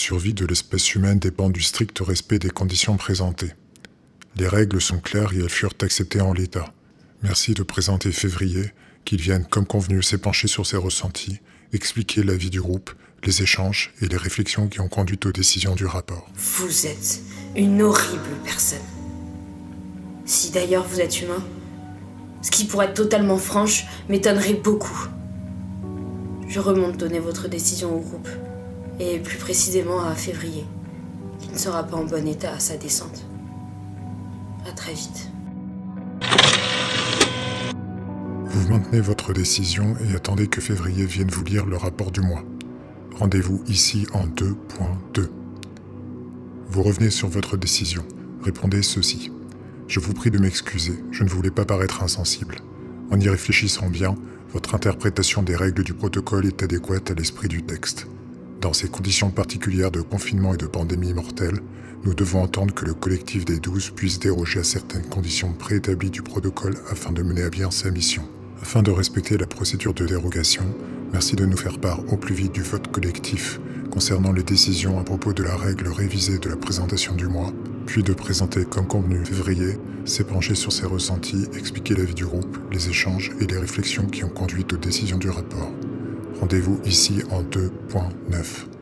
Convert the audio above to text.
survie de l'espèce humaine dépend du strict respect des conditions présentées. Les règles sont claires et elles furent acceptées en l'état. Merci de présenter Février, qu'il vienne comme convenu s'épancher sur ses ressentis, expliquer la vie du groupe, les échanges et les réflexions qui ont conduit aux décisions du rapport. Vous êtes une horrible personne. Si d'ailleurs vous êtes humain, ce qui pour être totalement franche m'étonnerait beaucoup. Je remonte donner votre décision au groupe, et plus précisément à Février, qui ne sera pas en bon état à sa descente. À très vite. Vous maintenez votre décision et attendez que Février vienne vous lire le rapport du mois. Rendez-vous ici en 2.2. Vous revenez sur votre décision. Répondez ceci. Je vous prie de m'excuser, je ne voulais pas paraître insensible. En y réfléchissant bien, votre interprétation des règles du protocole est adéquate à l'esprit du texte. Dans ces conditions particulières de confinement et de pandémie mortelle, nous devons entendre que le collectif des douze puisse déroger à certaines conditions préétablies du protocole afin de mener à bien sa mission. Afin de respecter la procédure de dérogation, merci de nous faire part au plus vite du vote collectif concernant les décisions à propos de la règle révisée de la présentation du mois, puis de présenter comme convenu février, s'épancher sur ses ressentis, expliquer la vie du groupe, les échanges et les réflexions qui ont conduit aux décisions du rapport. Rendez-vous ici en 2.9.